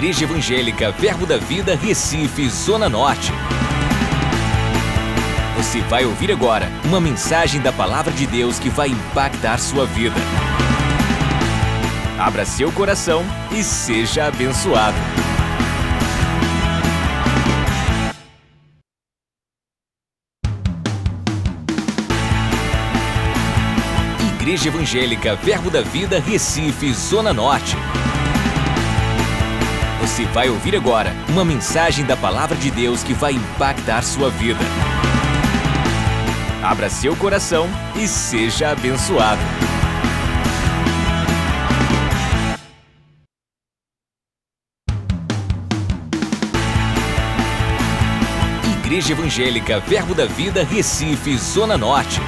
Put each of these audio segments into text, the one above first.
Igreja Evangélica Verbo da Vida, Recife, Zona Norte. Você vai ouvir agora uma mensagem da Palavra de Deus que vai impactar sua vida. Abra seu coração e seja abençoado. Igreja Evangélica Verbo da Vida, Recife, Zona Norte. Você vai ouvir agora uma mensagem da Palavra de Deus que vai impactar sua vida. Abra seu coração e seja abençoado. Igreja Evangélica Verbo da Vida, Recife, Zona Norte.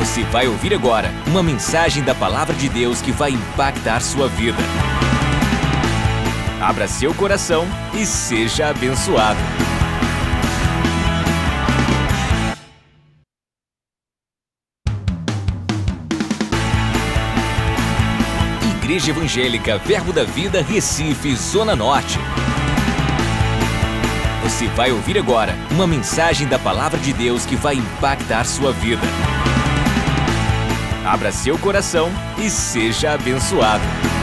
Você vai ouvir agora uma mensagem da Palavra de Deus que vai impactar sua vida. Abra seu coração e seja abençoado. Igreja Evangélica Verbo da Vida, Recife, Zona Norte. Você vai ouvir agora uma mensagem da Palavra de Deus que vai impactar sua vida. Abra seu coração e seja abençoado.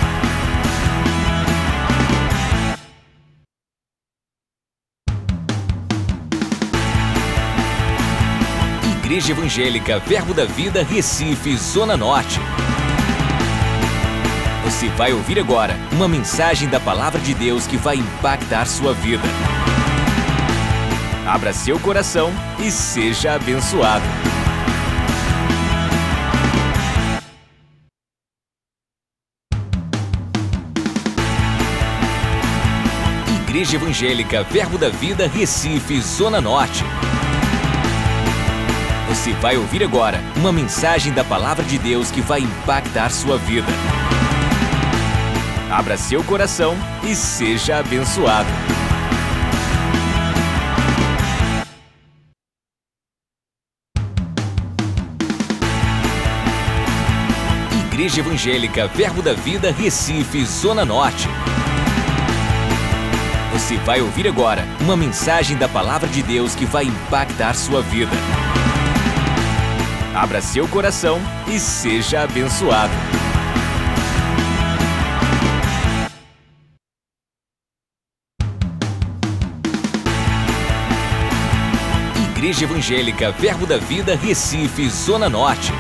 Igreja Evangélica Verbo da Vida, Recife, Zona Norte. Você vai ouvir agora uma mensagem da Palavra de Deus que vai impactar sua vida. Abra seu coração e seja abençoado. Igreja Evangélica Verbo da Vida, Recife, Zona Norte. Você vai ouvir agora uma mensagem da Palavra de Deus que vai impactar sua vida. Abra seu coração e seja abençoado. Igreja Evangélica Verbo da Vida, Recife, Zona Norte. Você vai ouvir agora uma mensagem da Palavra de Deus que vai impactar sua vida. Abra seu coração e seja abençoado. Igreja Evangélica Verbo da Vida, Recife, Zona Norte.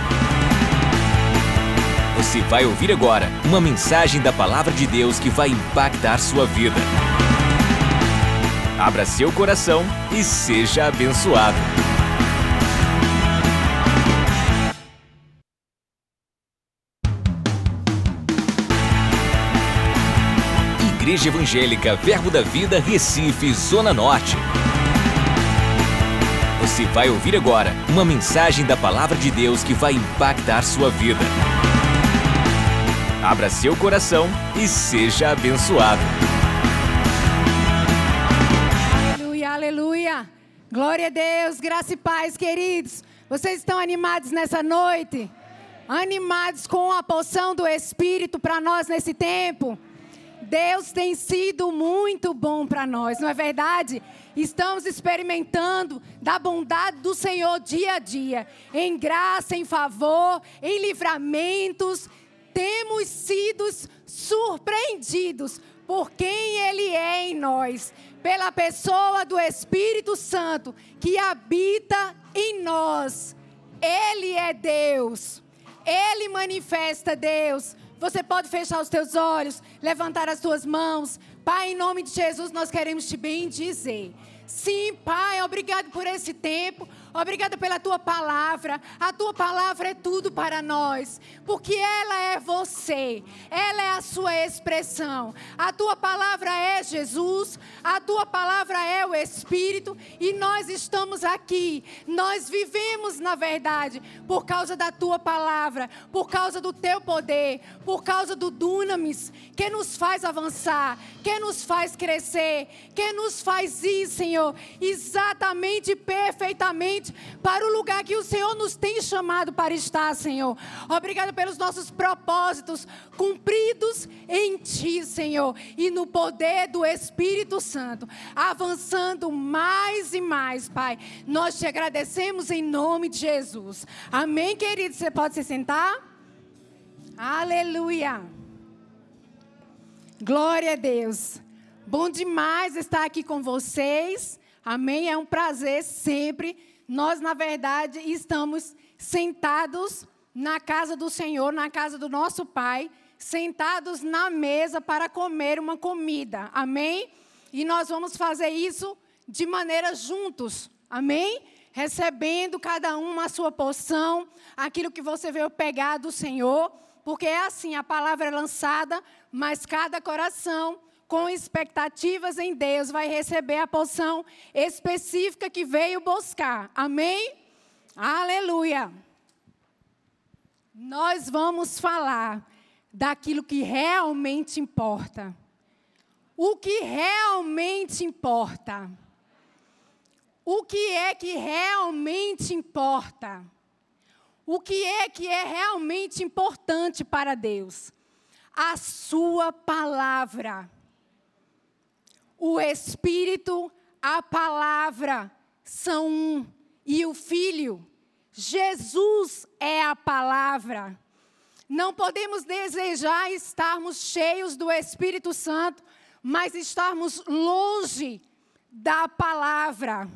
Você vai ouvir agora uma mensagem da Palavra de Deus que vai impactar sua vida. Abra seu coração e seja abençoado. Igreja Evangélica Verbo da Vida, Recife, Zona Norte. Você vai ouvir agora uma mensagem da Palavra de Deus que vai impactar sua vida. Abra seu coração e seja abençoado. Aleluia, aleluia. Glória a Deus, graça e paz, queridos. Vocês estão animados nessa noite? Animados com a poção do Espírito para nós nesse tempo? Deus tem sido muito bom para nós, não é verdade? Estamos experimentando da bondade do Senhor dia a dia, em graça, em favor, em livramentos. Temos sido surpreendidos por quem Ele é em nós, pela pessoa do Espírito Santo que habita em nós. Ele é Deus, Ele manifesta Deus. Você pode fechar os teus olhos, levantar as tuas mãos. Pai, em nome de Jesus, nós queremos te bendizer. Sim, Pai, obrigado por esse tempo. Obrigada pela tua palavra. A tua palavra é tudo para nós, porque ela é você. Ela é a sua expressão. A tua palavra é Jesus, a tua palavra é o Espírito e nós estamos aqui. Nós vivemos na verdade por causa da tua palavra, por causa do teu poder, por causa do dunamis que nos faz avançar, que nos faz crescer, que nos faz ir, Senhor, exatamente perfeitamente para o lugar que o Senhor nos tem chamado para estar, Senhor. Obrigada pelos nossos propósitos cumpridos em Ti, Senhor, e no poder do Espírito Santo, avançando mais e mais, Pai. Nós te agradecemos em nome de Jesus. Amém, querido? Você pode se sentar? Aleluia. Glória a Deus. Bom demais estar aqui com vocês. Amém? É um prazer sempre. Nós, na verdade, estamos sentados na casa do Senhor, na casa do nosso Pai, sentados na mesa para comer uma comida. Amém? E nós vamos fazer isso de maneira juntos. Amém? Recebendo cada um a sua porção, aquilo que você veio pegar do Senhor, porque é assim, a palavra é lançada, mas cada coração com expectativas em Deus, vai receber a porção específica que veio buscar. Amém? Aleluia. Nós vamos falar daquilo que realmente importa. O que realmente importa. O que é que realmente importa? O que é que é realmente importante para Deus? A sua palavra o Espírito, a palavra são um. E o Filho, Jesus é a palavra. Não podemos desejar estarmos cheios do Espírito Santo, mas estarmos longe da palavra.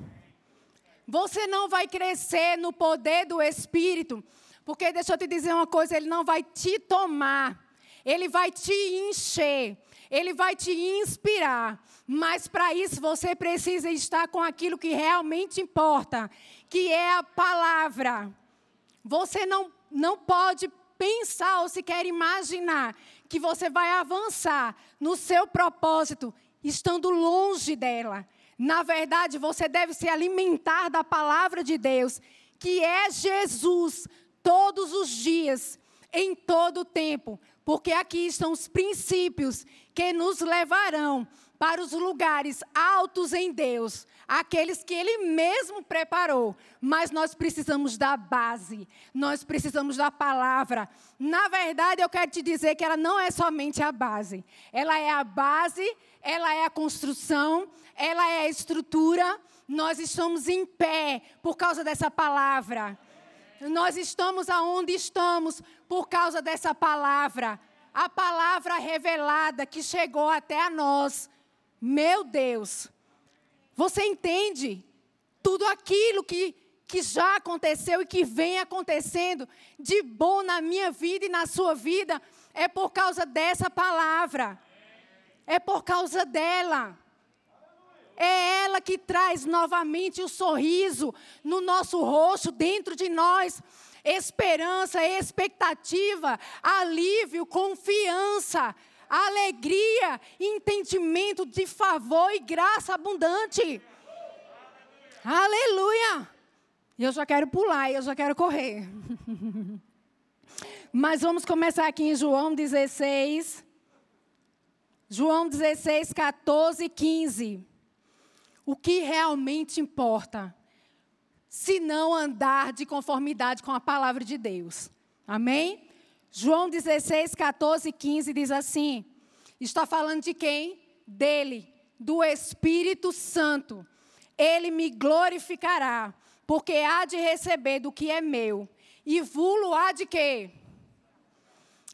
Você não vai crescer no poder do Espírito, porque deixa eu te dizer uma coisa, ele não vai te tomar, ele vai te encher, ele vai te inspirar. Mas para isso você precisa estar com aquilo que realmente importa, que é a palavra. Você não, não pode pensar ou sequer imaginar que você vai avançar no seu propósito estando longe dela. Na verdade, você deve se alimentar da palavra de Deus, que é Jesus, todos os dias, em todo o tempo, porque aqui estão os princípios que nos levarão para os lugares altos em Deus, aqueles que Ele mesmo preparou. Mas nós precisamos da base, nós precisamos da palavra. Na verdade, eu quero te dizer que ela não é somente a base, ela é a base, ela é a construção, ela é a estrutura. Nós estamos em pé por causa dessa palavra. Nós estamos aonde estamos por causa dessa palavra. A palavra revelada que chegou até a nós meu Deus, você entende tudo aquilo que, que já aconteceu e que vem acontecendo de bom na minha vida e na sua vida é por causa dessa palavra. É por causa dela. É ela que traz novamente o sorriso no nosso rosto, dentro de nós. Esperança, expectativa, alívio, confiança alegria, entendimento de favor e graça abundante. Aleluia! Eu já quero pular, eu já quero correr. Mas vamos começar aqui em João 16. João 16, 14 e 15. O que realmente importa? Se não andar de conformidade com a palavra de Deus. Amém? João 16, 14 e 15 diz assim: está falando de quem? Dele, do Espírito Santo. Ele me glorificará, porque há de receber do que é meu, e vulo há de quê?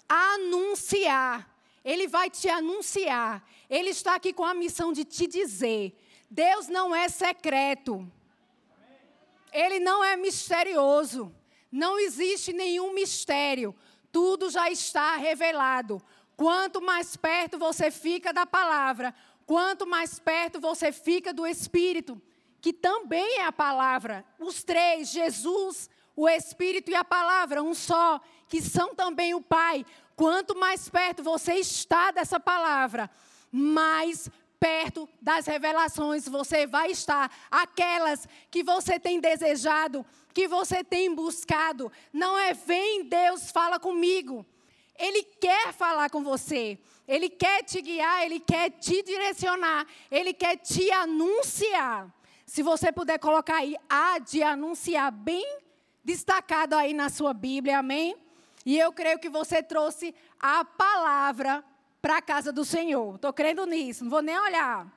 Anunciar. Ele vai te anunciar. Ele está aqui com a missão de te dizer: Deus não é secreto. Ele não é misterioso. Não existe nenhum mistério tudo já está revelado. Quanto mais perto você fica da palavra, quanto mais perto você fica do Espírito, que também é a palavra. Os três, Jesus, o Espírito e a palavra, um só, que são também o Pai. Quanto mais perto você está dessa palavra, mais perto das revelações você vai estar. Aquelas que você tem desejado, que você tem buscado. Não é vem Deus, fala comigo. Ele quer falar com você. Ele quer te guiar, ele quer te direcionar, ele quer te anunciar. Se você puder colocar aí, há de anunciar bem destacado aí na sua Bíblia, amém? E eu creio que você trouxe a palavra para a casa do Senhor. Estou crendo nisso, não vou nem olhar.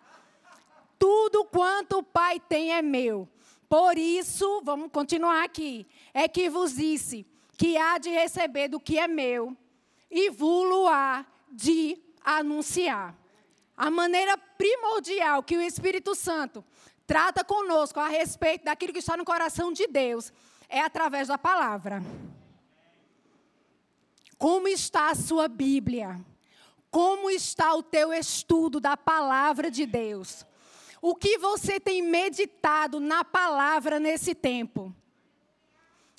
Tudo quanto o Pai tem é meu. Por isso, vamos continuar aqui. É que vos disse que há de receber do que é meu e vulo há de anunciar. A maneira primordial que o Espírito Santo trata conosco a respeito daquilo que está no coração de Deus é através da palavra. Como está a sua Bíblia? Como está o teu estudo da palavra de Deus? O que você tem meditado na palavra nesse tempo?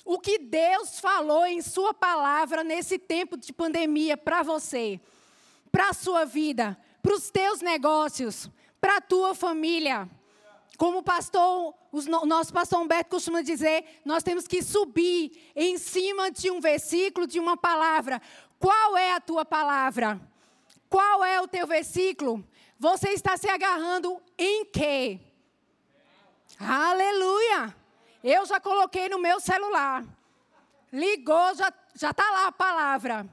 O que Deus falou em Sua palavra nesse tempo de pandemia para você, para a sua vida, para os teus negócios, para a tua família? Como o pastor, o nosso pastor Humberto costuma dizer, nós temos que subir em cima de um versículo, de uma palavra. Qual é a tua palavra? Qual é o teu versículo? Você está se agarrando em quê? Aleluia! Eu já coloquei no meu celular. Ligou, já está lá a palavra.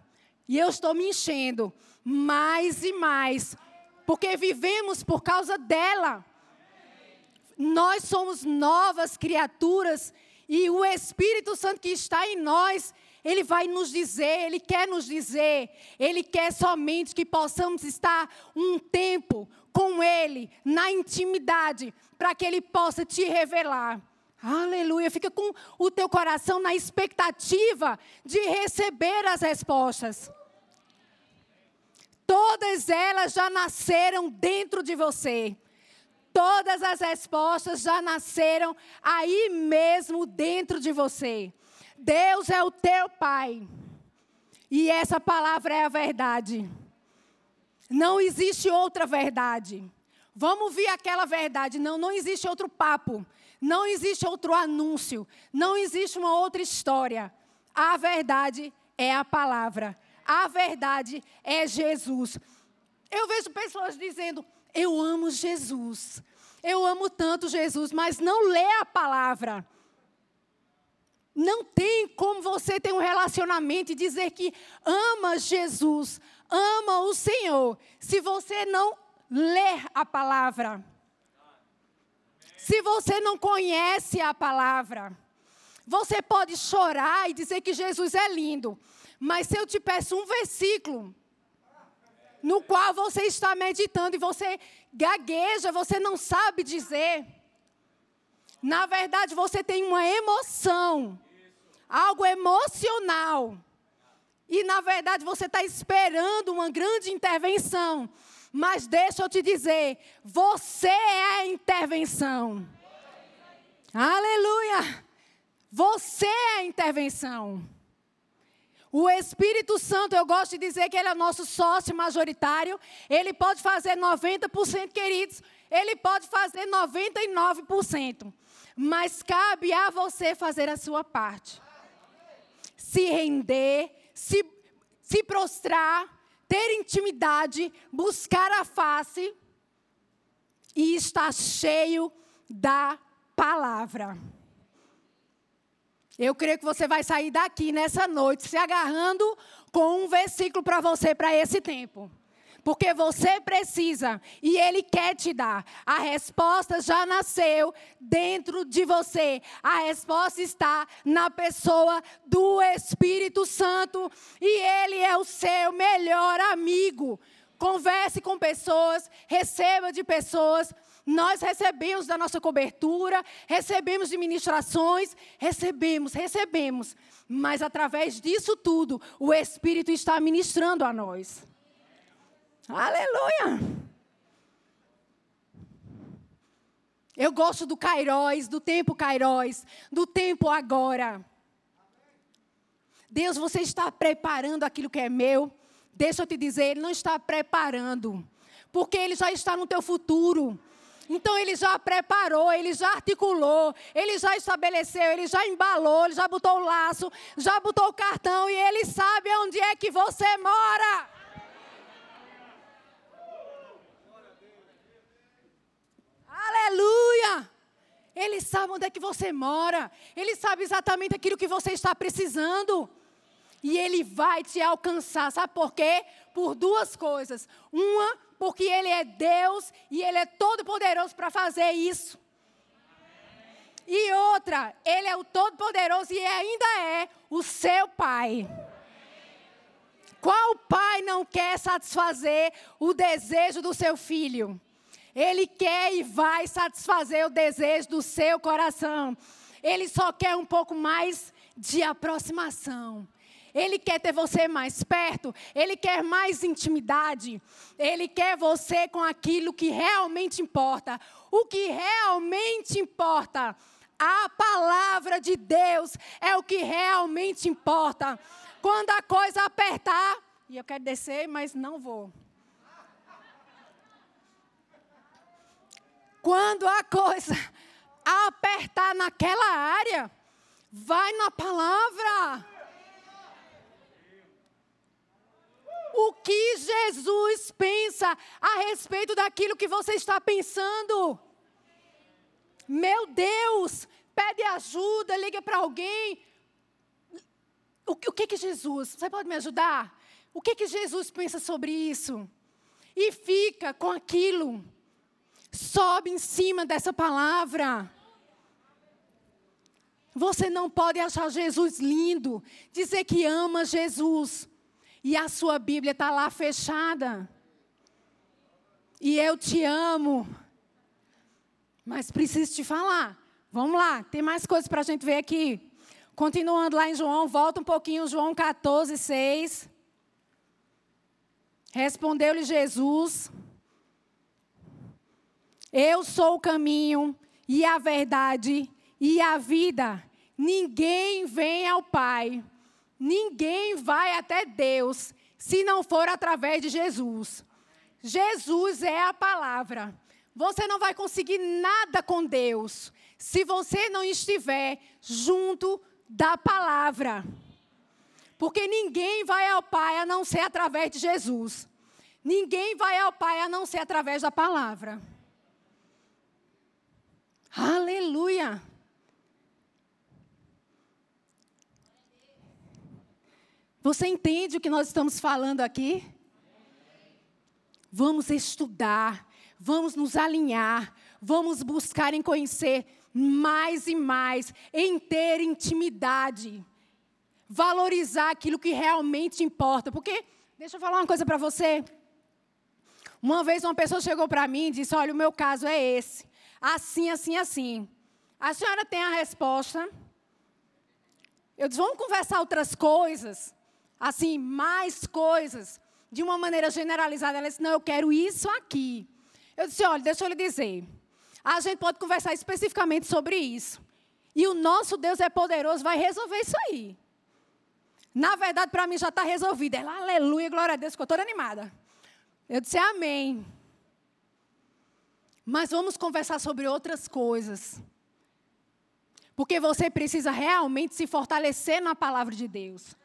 E eu estou me enchendo mais e mais. Porque vivemos por causa dela. Nós somos novas criaturas e o Espírito Santo que está em nós, ele vai nos dizer, ele quer nos dizer, ele quer somente que possamos estar um tempo com ele na intimidade, para que ele possa te revelar. Aleluia. Fica com o teu coração na expectativa de receber as respostas. Todas elas já nasceram dentro de você. Todas as respostas já nasceram aí mesmo dentro de você. Deus é o teu Pai. E essa palavra é a verdade. Não existe outra verdade. Vamos ver aquela verdade. Não, não existe outro papo. Não existe outro anúncio. Não existe uma outra história. A verdade é a palavra. A verdade é Jesus. Eu vejo pessoas dizendo: eu amo Jesus. Eu amo tanto Jesus, mas não lê a palavra. Não tem como você ter um relacionamento e dizer que ama Jesus, ama o Senhor, se você não ler a palavra. Se você não conhece a palavra. Você pode chorar e dizer que Jesus é lindo, mas se eu te peço um versículo, no qual você está meditando e você gagueja, você não sabe dizer. Na verdade, você tem uma emoção, algo emocional. E na verdade, você está esperando uma grande intervenção. Mas deixa eu te dizer, você é a intervenção. Aleluia! Você é a intervenção. O Espírito Santo, eu gosto de dizer que ele é nosso sócio majoritário. Ele pode fazer 90%, queridos. Ele pode fazer 99%. Mas cabe a você fazer a sua parte. Se render, se, se prostrar, ter intimidade, buscar a face e estar cheio da palavra. Eu creio que você vai sair daqui nessa noite se agarrando com um versículo para você para esse tempo. Porque você precisa e Ele quer te dar. A resposta já nasceu dentro de você. A resposta está na pessoa do Espírito Santo. E Ele é o seu melhor amigo. Converse com pessoas, receba de pessoas, nós recebemos da nossa cobertura, recebemos de ministrações, recebemos, recebemos. Mas através disso tudo, o Espírito está ministrando a nós. Aleluia! Eu gosto do Cairóis, do tempo Cairóis, do tempo agora. Deus, você está preparando aquilo que é meu. Deixa eu te dizer, Ele não está preparando, porque Ele já está no teu futuro. Então ele já preparou, ele já articulou, ele já estabeleceu, ele já embalou, ele já botou o laço, já botou o cartão e ele sabe onde é que você mora. Aleluia! Ele sabe onde é que você mora. Ele sabe exatamente aquilo que você está precisando. E Ele vai te alcançar. Sabe por quê? Por duas coisas. Uma, porque Ele é Deus e Ele é todo-poderoso para fazer isso. E outra, Ele é o Todo-Poderoso e ainda é o seu Pai. Qual pai não quer satisfazer o desejo do seu filho? Ele quer e vai satisfazer o desejo do seu coração. Ele só quer um pouco mais de aproximação. Ele quer ter você mais perto, ele quer mais intimidade, ele quer você com aquilo que realmente importa. O que realmente importa, a palavra de Deus é o que realmente importa. Quando a coisa apertar, e eu quero descer, mas não vou. Quando a coisa apertar naquela área, vai na palavra. O que Jesus pensa a respeito daquilo que você está pensando? Meu Deus, pede ajuda, liga para alguém, o, que que Jesus, você pode me ajudar? O que que Jesus pensa sobre isso? E fica com aquilo. Sobe em cima dessa palavra. Você não pode achar Jesus lindo, dizer que ama Jesus, e a sua Bíblia está lá fechada. E eu te amo. Mas preciso te falar. Vamos lá, tem mais coisas para a gente ver aqui. Continuando lá em João, volta um pouquinho, João 14, 6. Respondeu-lhe Jesus: Eu sou o caminho e a verdade e a vida. Ninguém vem ao Pai, ninguém vai até Deus, se não for através de Jesus. Jesus é a palavra. Você não vai conseguir nada com Deus se você não estiver junto da palavra. Porque ninguém vai ao Pai a não ser através de Jesus. Ninguém vai ao Pai a não ser através da palavra. Aleluia. Você entende o que nós estamos falando aqui? Vamos estudar, vamos nos alinhar, vamos buscar em conhecer mais e mais, em ter intimidade, valorizar aquilo que realmente importa. Porque, deixa eu falar uma coisa para você. Uma vez uma pessoa chegou para mim e disse: Olha, o meu caso é esse. Assim, assim, assim. A senhora tem a resposta. Eu disse: Vamos conversar outras coisas. Assim, mais coisas. De uma maneira generalizada. Ela disse: Não, eu quero isso aqui. Eu disse: Olha, deixa eu lhe dizer. A gente pode conversar especificamente sobre isso. E o nosso Deus é poderoso, vai resolver isso aí. Na verdade, para mim já está resolvido. Ela, aleluia, glória a Deus, ficou toda animada. Eu disse, amém. Mas vamos conversar sobre outras coisas. Porque você precisa realmente se fortalecer na palavra de Deus.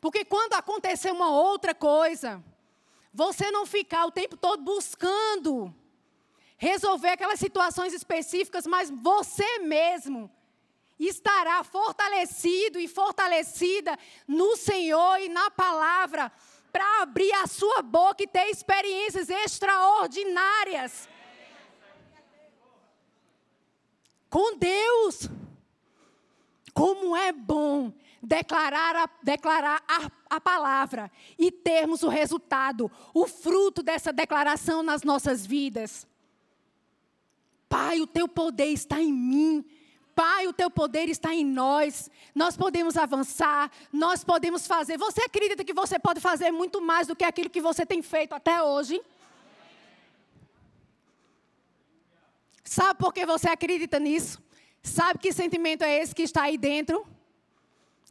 Porque quando acontecer uma outra coisa, você não ficar o tempo todo buscando resolver aquelas situações específicas, mas você mesmo estará fortalecido e fortalecida no Senhor e na palavra para abrir a sua boca e ter experiências extraordinárias com Deus. Como é bom declarar, a, declarar a, a palavra e termos o resultado, o fruto dessa declaração nas nossas vidas. Pai, o teu poder está em mim. Pai, o teu poder está em nós. Nós podemos avançar, nós podemos fazer. Você acredita que você pode fazer muito mais do que aquilo que você tem feito até hoje? Sabe por que você acredita nisso? Sabe que sentimento é esse que está aí dentro?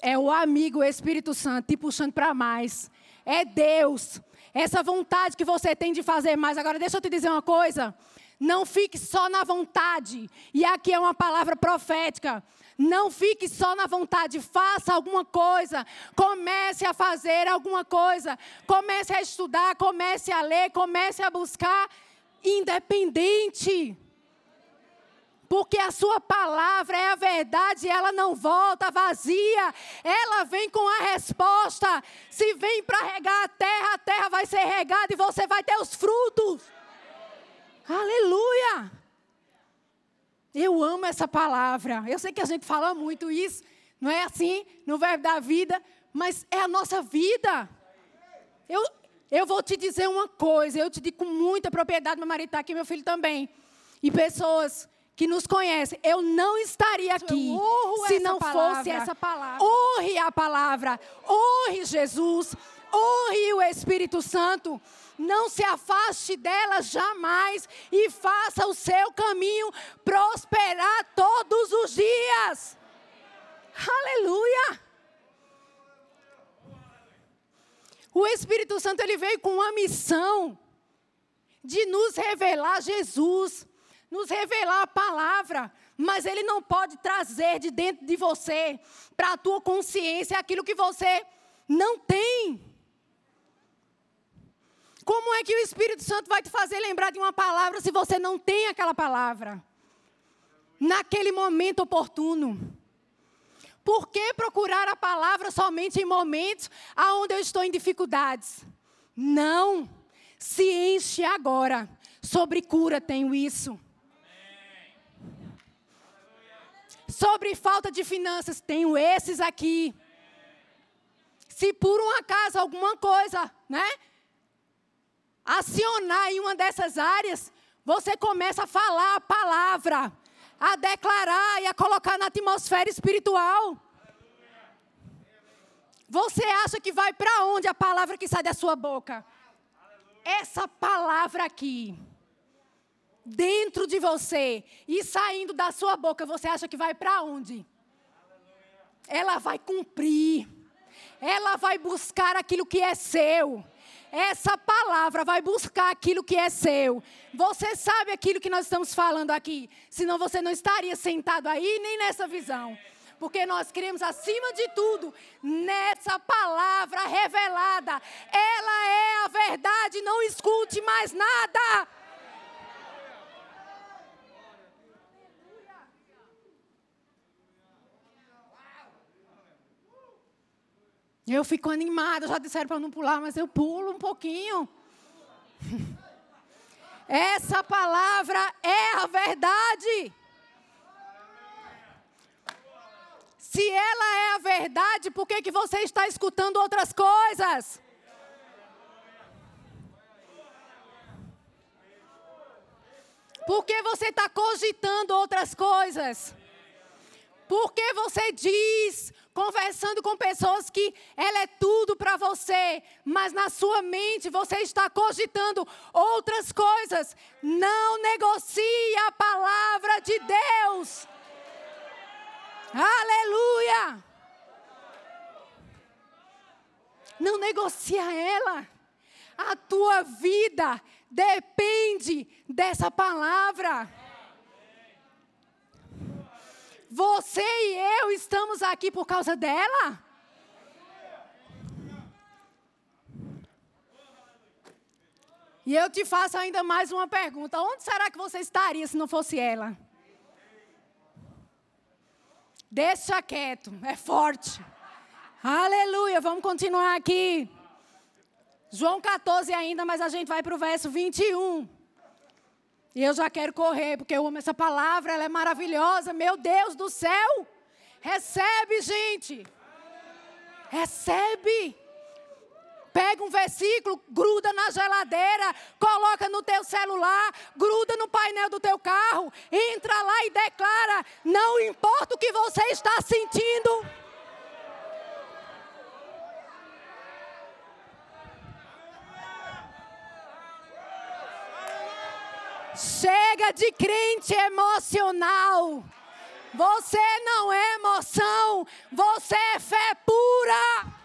É o amigo, o Espírito Santo, te puxando para mais. É Deus. Essa vontade que você tem de fazer mais. Agora, deixa eu te dizer uma coisa. Não fique só na vontade. E aqui é uma palavra profética. Não fique só na vontade, faça alguma coisa. Comece a fazer alguma coisa. Comece a estudar, comece a ler, comece a buscar independente. Porque a sua palavra é a verdade, ela não volta vazia, ela vem com a resposta. Se vem para regar a terra, a terra vai ser regada e você vai ter os frutos. Aleluia! Eu amo essa palavra. Eu sei que a gente fala muito isso, não é assim, no verbo da vida, mas é a nossa vida. Eu, eu vou te dizer uma coisa, eu te digo com muita propriedade, meu marido está aqui, meu filho também. E pessoas que nos conhecem, eu não estaria aqui se não palavra. fosse essa palavra. Honre a palavra, honre Jesus, honre o Espírito Santo. Não se afaste dela jamais e faça o seu caminho prosperar todos os dias. Aleluia! O Espírito Santo ele veio com uma missão de nos revelar Jesus nos revelar a palavra, mas ele não pode trazer de dentro de você, para a tua consciência, aquilo que você não tem. Como é que o Espírito Santo vai te fazer lembrar de uma palavra se você não tem aquela palavra? Naquele momento oportuno. Por que procurar a palavra somente em momentos onde eu estou em dificuldades? Não. Se enche agora. Sobre cura tenho isso. Sobre falta de finanças, tenho esses aqui. Se por um acaso alguma coisa, né? Acionar em uma dessas áreas, você começa a falar a palavra, a declarar e a colocar na atmosfera espiritual. Você acha que vai para onde a palavra que sai da sua boca? Essa palavra aqui dentro de você e saindo da sua boca, você acha que vai para onde? Ela vai cumprir. Ela vai buscar aquilo que é seu. Essa palavra vai buscar aquilo que é seu. Você sabe aquilo que nós estamos falando aqui. Senão você não estaria sentado aí nem nessa visão. Porque nós queremos, acima de tudo, nessa palavra revelada. Ela é a verdade. Não escute mais nada. Eu fico animada, já disseram para não pular, mas eu pulo um pouquinho. Essa palavra é a verdade. Se ela é a verdade, por que, que você está escutando outras coisas? Por que você está cogitando outras coisas? Por que você diz conversando com pessoas que ela é tudo para você, mas na sua mente você está cogitando outras coisas. Não negocie a palavra de Deus. Aleluia! Não negocia ela. A tua vida depende dessa palavra. Você e eu estamos aqui por causa dela? E eu te faço ainda mais uma pergunta: onde será que você estaria se não fosse ela? Deixa quieto, é forte. Aleluia, vamos continuar aqui. João 14 ainda, mas a gente vai para o verso 21. E eu já quero correr, porque eu amo essa palavra, ela é maravilhosa. Meu Deus do céu! Recebe, gente! Recebe! Pega um versículo, gruda na geladeira, coloca no teu celular, gruda no painel do teu carro, entra lá e declara: não importa o que você está sentindo. Chega de crente emocional. Você não é emoção, você é fé pura.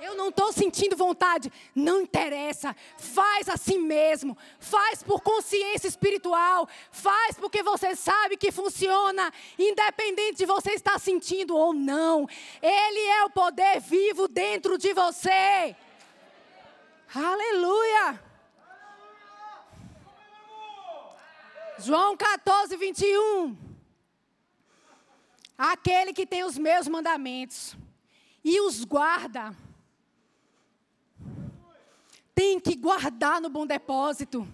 Eu não estou sentindo vontade. Não interessa. Faz assim mesmo. Faz por consciência espiritual. Faz porque você sabe que funciona, independente de você estar sentindo ou não. Ele é o poder vivo dentro de você. Aleluia! João 14, 21. Aquele que tem os meus mandamentos e os guarda, tem que guardar no bom depósito.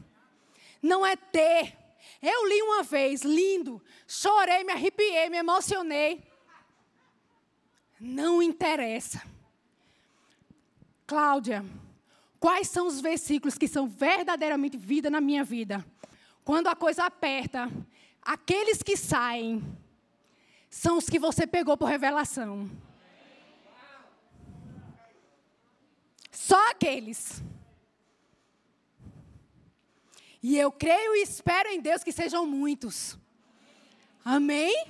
Não é ter. Eu li uma vez, lindo, chorei, me arrepiei, me emocionei. Não interessa. Cláudia, quais são os versículos que são verdadeiramente vida na minha vida? Quando a coisa aperta, aqueles que saem são os que você pegou por revelação. Só aqueles. E eu creio e espero em Deus que sejam muitos. Amém?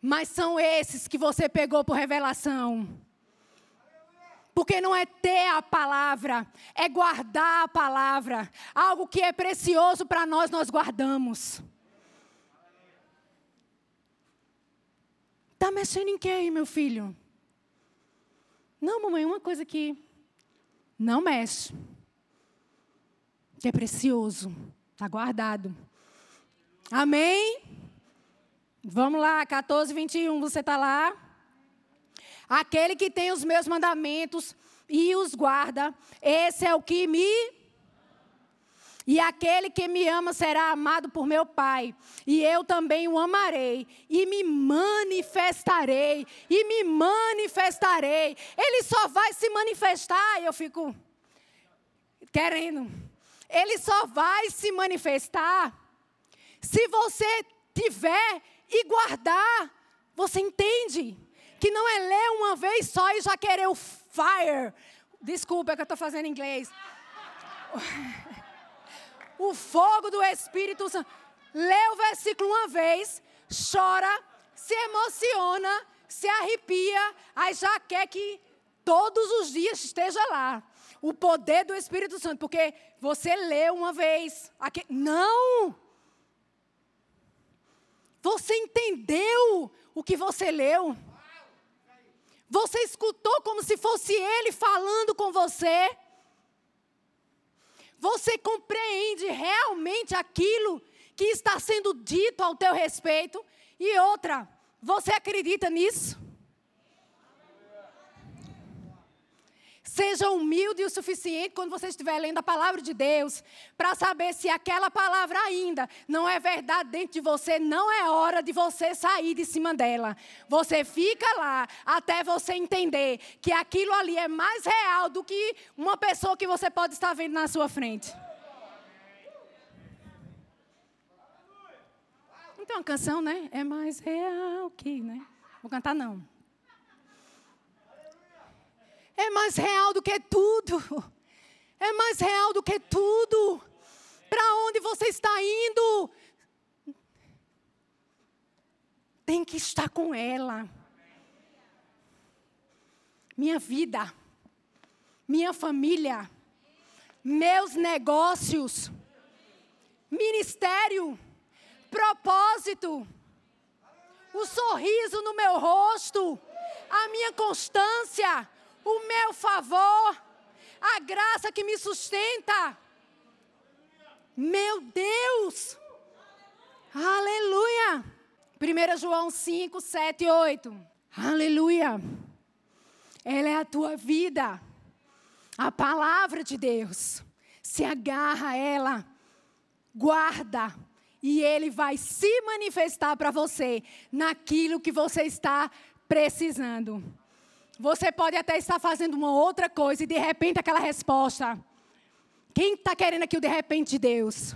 Mas são esses que você pegou por revelação. Porque não é ter a palavra, é guardar a palavra. Algo que é precioso para nós, nós guardamos. Está mexendo em quem, meu filho? Não, mamãe, uma coisa que não mexe. Que é precioso. Está guardado. Amém? Vamos lá, 14, 21, você está lá? Aquele que tem os meus mandamentos e os guarda, esse é o que me. E aquele que me ama será amado por meu Pai, e eu também o amarei, e me manifestarei, e me manifestarei. Ele só vai se manifestar, eu fico querendo. Ele só vai se manifestar se você tiver e guardar. Você entende? Que não é ler uma vez só e já querer o fire. Desculpa é que eu estou fazendo inglês. O fogo do Espírito Santo. Lê o versículo uma vez, chora, se emociona, se arrepia, aí já quer que todos os dias esteja lá. O poder do Espírito Santo, porque você leu uma vez. Aqui, não! Você entendeu o que você leu? Você escutou como se fosse ele falando com você? Você compreende realmente aquilo que está sendo dito ao teu respeito? E outra, você acredita nisso? Seja humilde o suficiente quando você estiver lendo a palavra de Deus, para saber se aquela palavra ainda não é verdade dentro de você, não é hora de você sair de cima dela. Você fica lá até você entender que aquilo ali é mais real do que uma pessoa que você pode estar vendo na sua frente. Então, a canção, né? É mais real que, né? Vou cantar não é mais real do que tudo. É mais real do que tudo. Para onde você está indo? Tem que estar com ela. Minha vida, minha família, meus negócios, ministério, propósito, o sorriso no meu rosto, a minha constância, o meu favor, a graça que me sustenta. Meu Deus! Aleluia! 1 João 5, 7 e 8. Aleluia! Ela é a tua vida. A palavra de Deus. Se agarra a ela, guarda, e ele vai se manifestar para você naquilo que você está precisando. Você pode até estar fazendo uma outra coisa e de repente aquela resposta. Quem está querendo aqui o de repente de Deus?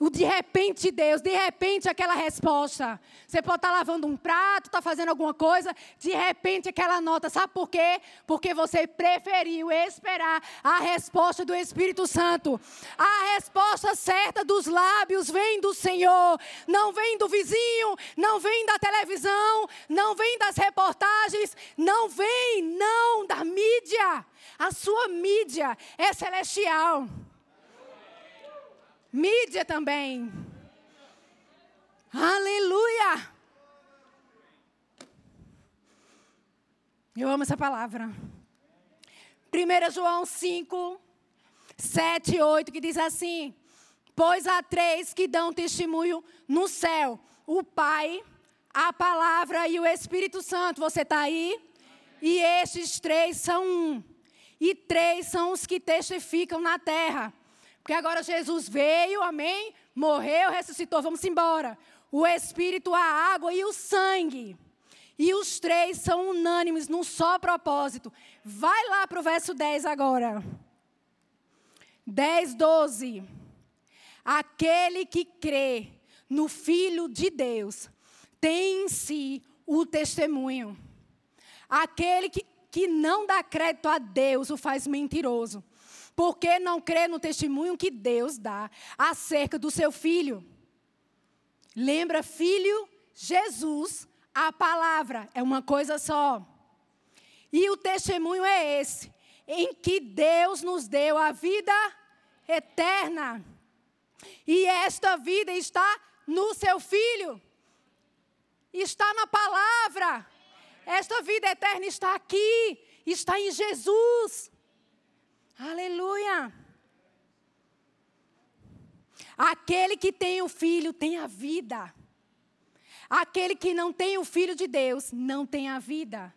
O de repente, Deus, de repente aquela resposta. Você pode estar lavando um prato, está fazendo alguma coisa, de repente aquela nota. Sabe por quê? Porque você preferiu esperar a resposta do Espírito Santo. A resposta certa dos lábios vem do Senhor, não vem do vizinho, não vem da televisão, não vem das reportagens, não vem, não, da mídia. A sua mídia é celestial. Mídia também. Aleluia! Eu amo essa palavra. 1 João 5, 7 e 8, que diz assim: Pois há três que dão testemunho no céu: o Pai, a Palavra e o Espírito Santo. Você está aí? E estes três são um. E três são os que testificam na terra. Porque agora Jesus veio, amém? Morreu, ressuscitou, vamos embora. O Espírito, a água e o sangue. E os três são unânimes num só propósito. Vai lá para o verso 10 agora. 10, 12. Aquele que crê no Filho de Deus tem em si o testemunho. Aquele que, que não dá crédito a Deus o faz mentiroso. Porque não crê no testemunho que Deus dá acerca do seu filho. Lembra, filho, Jesus, a palavra, é uma coisa só. E o testemunho é esse, em que Deus nos deu a vida eterna. E esta vida está no seu filho. Está na palavra. Esta vida eterna está aqui, está em Jesus. Aleluia. Aquele que tem o filho tem a vida. Aquele que não tem o filho de Deus não tem a vida.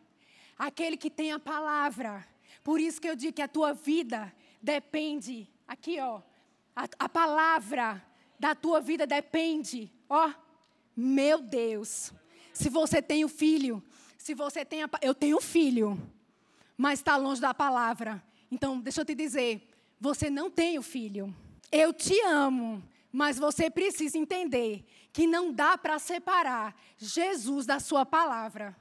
Aquele que tem a palavra. Por isso que eu digo que a tua vida depende, aqui ó, a, a palavra da tua vida depende, ó, meu Deus. Se você tem o filho, se você tem a, eu tenho filho, mas está longe da palavra. Então, deixa eu te dizer, você não tem o filho. Eu te amo, mas você precisa entender que não dá para separar Jesus da sua palavra.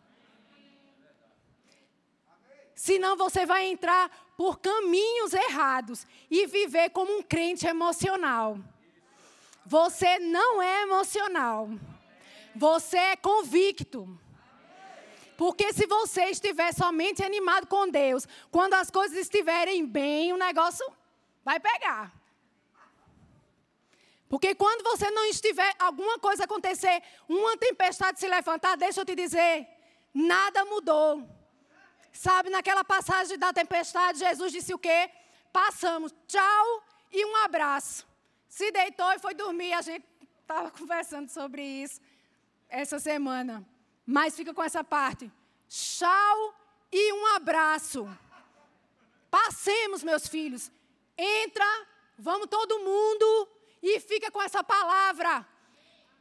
Senão você vai entrar por caminhos errados e viver como um crente emocional. Você não é emocional. Você é convicto. Porque se você estiver somente animado com Deus, quando as coisas estiverem bem, o negócio vai pegar. Porque quando você não estiver, alguma coisa acontecer, uma tempestade se levantar, deixa eu te dizer, nada mudou. Sabe, naquela passagem da tempestade, Jesus disse o quê? Passamos, tchau e um abraço. Se deitou e foi dormir. A gente estava conversando sobre isso essa semana. Mas fica com essa parte. Tchau e um abraço. Passemos, meus filhos. Entra, vamos todo mundo e fica com essa palavra.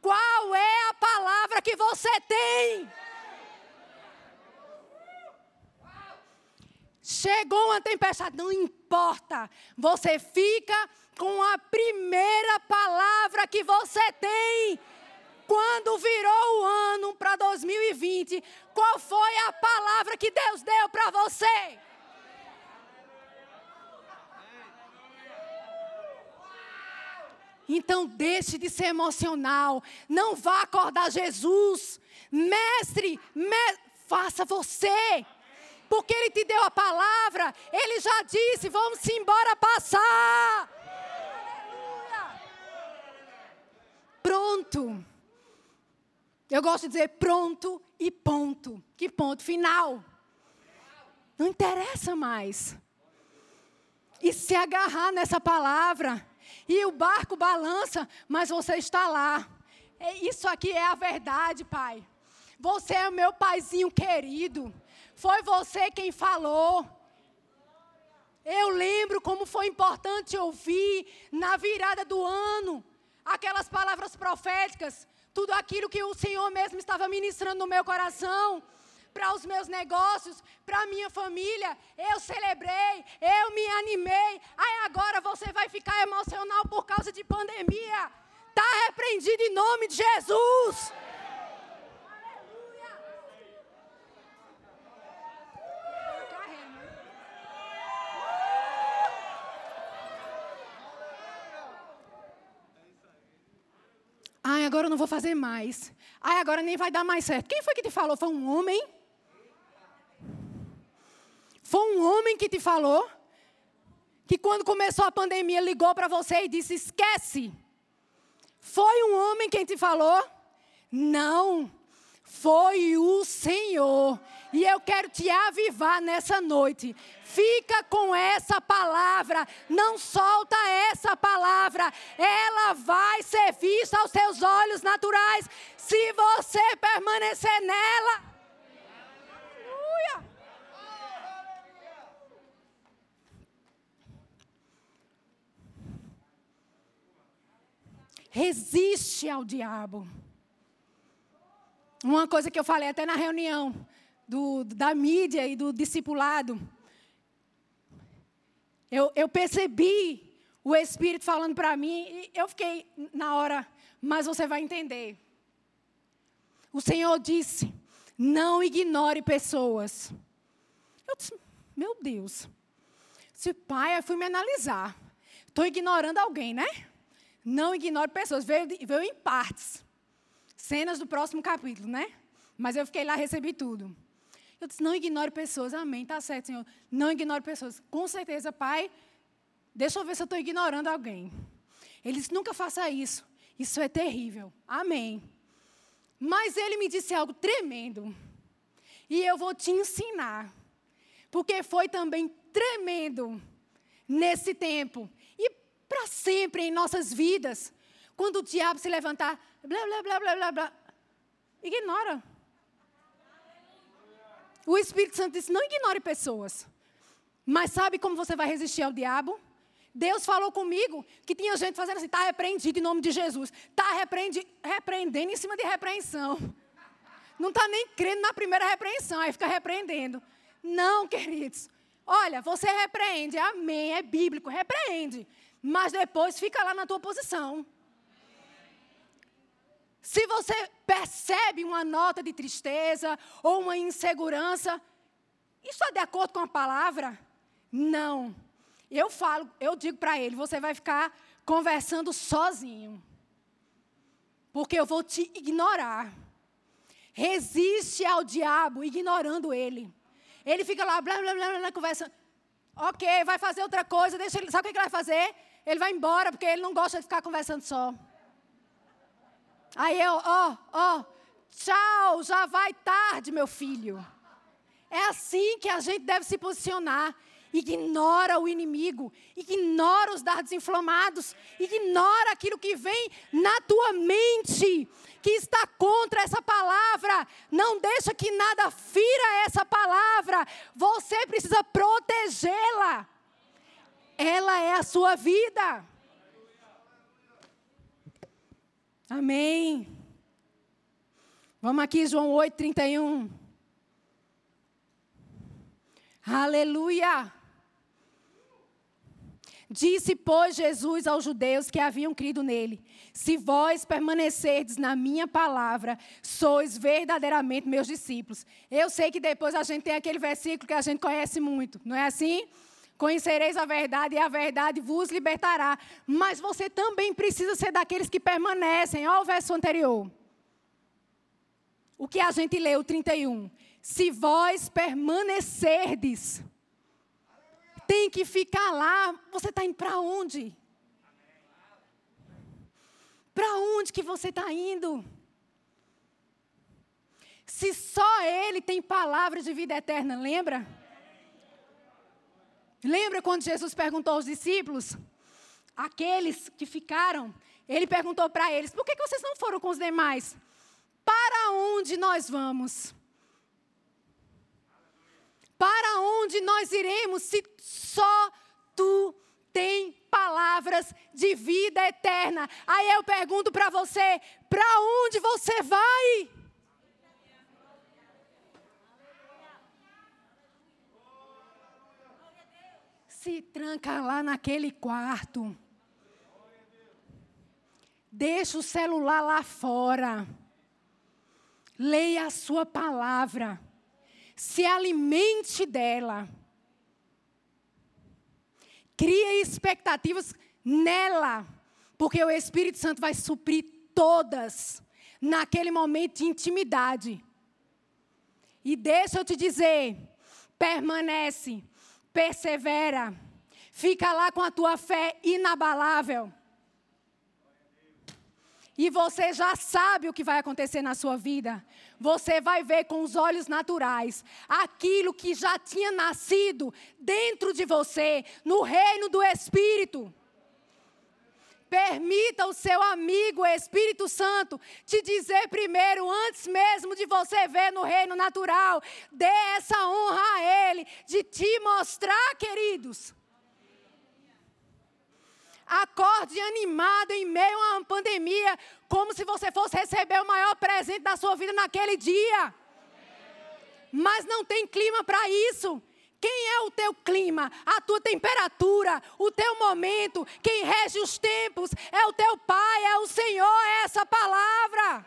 Qual é a palavra que você tem? Chegou uma tempestade, não importa. Você fica com a primeira palavra que você tem. Quando virou o ano para 2020, qual foi a palavra que Deus deu para você? Então deixe de ser emocional. Não vá acordar Jesus. Mestre, me... faça você. Porque Ele te deu a palavra. Ele já disse: vamos embora passar. Pronto. Eu gosto de dizer pronto e ponto. Que ponto final. Não interessa mais. E se agarrar nessa palavra. E o barco balança, mas você está lá. É, isso aqui é a verdade, Pai. Você é o meu paizinho querido. Foi você quem falou. Eu lembro como foi importante ouvir na virada do ano aquelas palavras proféticas tudo aquilo que o Senhor mesmo estava ministrando no meu coração, para os meus negócios, para a minha família. Eu celebrei, eu me animei. Aí agora você vai ficar emocional por causa de pandemia. Está repreendido em nome de Jesus. Ai, agora eu não vou fazer mais. Ai, agora nem vai dar mais certo. Quem foi que te falou? Foi um homem? Foi um homem que te falou? Que quando começou a pandemia ligou para você e disse: esquece. Foi um homem quem te falou? Não. Foi o Senhor E eu quero te avivar nessa noite. Fica com essa palavra, não solta essa palavra. Ela vai ser vista aos seus olhos naturais se você permanecer nela. Resiste ao diabo. Uma coisa que eu falei até na reunião do, da mídia e do discipulado. Eu, eu percebi o Espírito falando para mim e eu fiquei na hora, mas você vai entender. O Senhor disse: não ignore pessoas. Eu disse: meu Deus. Se pai, eu fui me analisar. Estou ignorando alguém, né? Não ignore pessoas. Veio, veio em partes. Cenas do próximo capítulo, né? Mas eu fiquei lá, recebi tudo. Eu disse: não ignore pessoas. Amém, tá certo, Senhor. Não ignore pessoas. Com certeza, Pai, deixa eu ver se eu estou ignorando alguém. Ele disse: nunca faça isso. Isso é terrível. Amém. Mas ele me disse algo tremendo. E eu vou te ensinar. Porque foi também tremendo nesse tempo. E para sempre em nossas vidas. Quando o diabo se levantar, blá, blá, blá, blá, blá, blá. Ignora. O Espírito Santo disse: não ignore pessoas. Mas sabe como você vai resistir ao diabo? Deus falou comigo que tinha gente fazendo assim, está repreendido em nome de Jesus. Está repreendendo em cima de repreensão. Não está nem crendo na primeira repreensão, aí fica repreendendo. Não, queridos. Olha, você repreende, amém, é bíblico, repreende. Mas depois fica lá na tua posição. Se você percebe uma nota de tristeza ou uma insegurança, isso é de acordo com a palavra? Não. Eu falo, eu digo para ele, você vai ficar conversando sozinho. Porque eu vou te ignorar. Resiste ao diabo ignorando ele. Ele fica lá, blá, blá, blá, blá, conversando. Ok, vai fazer outra coisa, deixa ele. Sabe o que ele vai fazer? Ele vai embora, porque ele não gosta de ficar conversando só. Aí eu, ó, ó, tchau, já vai tarde, meu filho. É assim que a gente deve se posicionar. Ignora o inimigo, ignora os dardos inflamados, ignora aquilo que vem na tua mente, que está contra essa palavra. Não deixa que nada fira essa palavra. Você precisa protegê-la. Ela é a sua vida. Amém. Vamos aqui, João 8, 31. Aleluia. Disse, pois, Jesus aos judeus que haviam crido nele: Se vós permanecerdes na minha palavra, sois verdadeiramente meus discípulos. Eu sei que depois a gente tem aquele versículo que a gente conhece muito, não é assim? Conhecereis a verdade e a verdade vos libertará. Mas você também precisa ser daqueles que permanecem. Olha o verso anterior. O que a gente leu, 31. Se vós permanecerdes, tem que ficar lá. Você está indo para onde? Para onde que você está indo? Se só Ele tem palavras de vida eterna, lembra? Lembra quando Jesus perguntou aos discípulos, aqueles que ficaram, ele perguntou para eles: por que, vocês não foram com os demais? Para onde nós vamos? Para onde nós iremos se só tu tem palavras de vida eterna? Aí eu pergunto para você: para onde você vai? Se tranca lá naquele quarto. Deixa o celular lá fora. Leia a sua palavra. Se alimente dela. Crie expectativas nela. Porque o Espírito Santo vai suprir todas naquele momento de intimidade. E deixa eu te dizer, permanece persevera, fica lá com a tua fé inabalável. e você já sabe o que vai acontecer na sua vida. Você vai ver com os olhos naturais aquilo que já tinha nascido dentro de você, no reino do Espírito. Permita o seu amigo Espírito Santo te dizer primeiro, antes mesmo de você ver no reino natural. Dê essa honra a Ele, de te mostrar, queridos Acorde animado em meio a uma pandemia, como se você fosse receber o maior presente da sua vida naquele dia. Mas não tem clima para isso. Quem é o teu clima? A tua temperatura, o teu momento, quem rege os tempos é o teu Pai, é o Senhor, é essa palavra.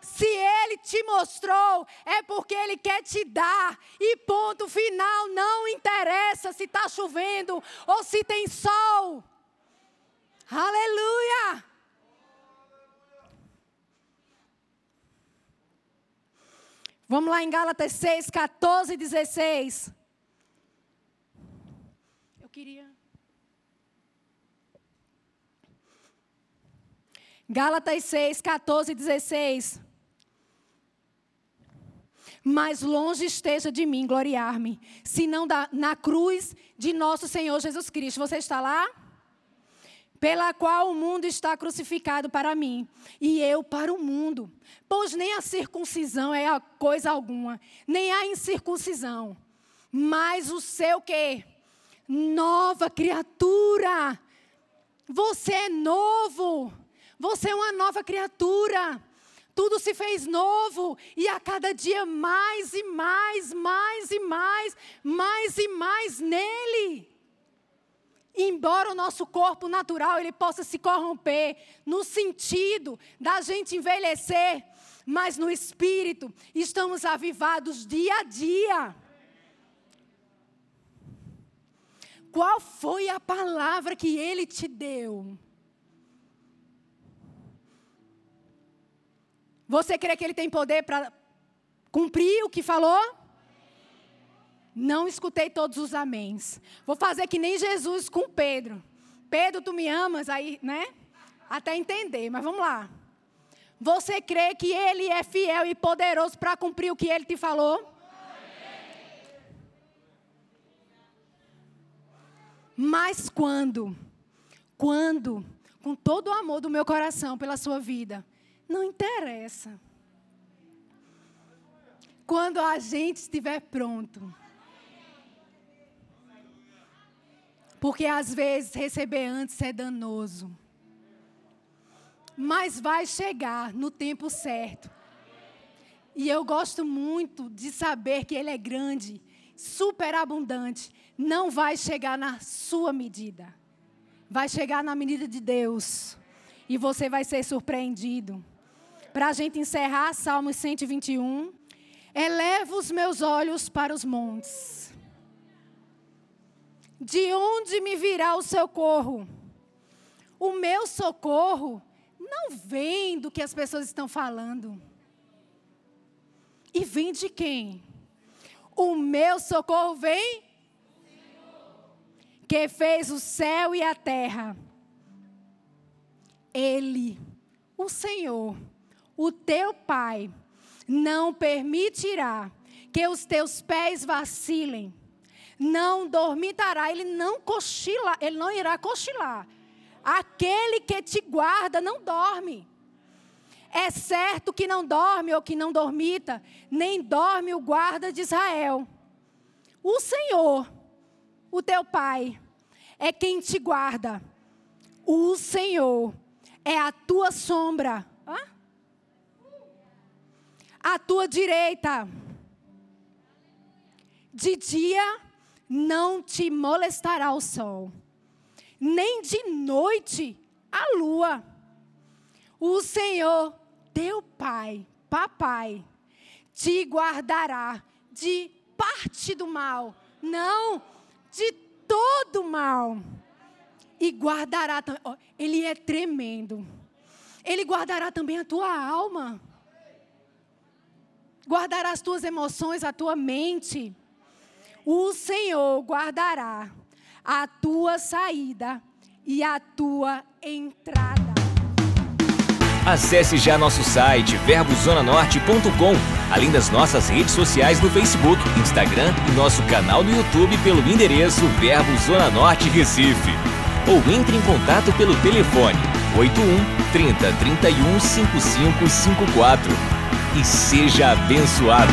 Se ele te mostrou, é porque ele quer te dar. E ponto final, não interessa se está chovendo ou se tem sol. Aleluia! Vamos lá em Gálatas 6, 14 e 16. Eu queria. Gálatas 6, 14 e 16. Mas longe esteja de mim gloriar-me, senão da, na cruz de nosso Senhor Jesus Cristo. Você está lá? Pela qual o mundo está crucificado para mim, e eu para o mundo. Pois nem a circuncisão é coisa alguma, nem a incircuncisão. Mas o seu quê? Nova criatura. Você é novo. Você é uma nova criatura tudo se fez novo e a cada dia mais e mais, mais e mais, mais e mais nele. Embora o nosso corpo natural ele possa se corromper no sentido da gente envelhecer, mas no espírito estamos avivados dia a dia. Qual foi a palavra que ele te deu? Você crê que ele tem poder para cumprir o que falou? Não escutei todos os améns. Vou fazer que nem Jesus com Pedro. Pedro, tu me amas? Aí, né? Até entender, mas vamos lá. Você crê que ele é fiel e poderoso para cumprir o que ele te falou? Mas quando, quando, com todo o amor do meu coração pela sua vida, não interessa. Quando a gente estiver pronto. Porque às vezes receber antes é danoso. Mas vai chegar no tempo certo. E eu gosto muito de saber que Ele é grande, superabundante. Não vai chegar na sua medida. Vai chegar na medida de Deus. E você vai ser surpreendido. Para a gente encerrar, Salmos 121. Eleva os meus olhos para os montes. De onde me virá o socorro? O meu socorro não vem do que as pessoas estão falando. E vem de quem? O meu socorro vem que fez o céu e a terra. Ele, o Senhor, o teu pai não permitirá que os teus pés vacilem. Não dormitará, ele não cochila, ele não irá cochilar. Aquele que te guarda não dorme. É certo que não dorme ou que não dormita, nem dorme o guarda de Israel. O Senhor, o teu Pai, é quem te guarda. O Senhor é a tua sombra à tua direita. De dia não te molestará o sol, nem de noite a lua. O Senhor, teu Pai, papai, te guardará de parte do mal, não de todo mal. E guardará também, ele é tremendo. Ele guardará também a tua alma guardará as tuas emoções, a tua mente. O Senhor guardará a tua saída e a tua entrada. Acesse já nosso site verbozonanorte.com, além das nossas redes sociais no Facebook, Instagram e nosso canal no YouTube pelo endereço Verbo Zona Norte Recife. Ou entre em contato pelo telefone 81 30 31 5554 e seja abençoado.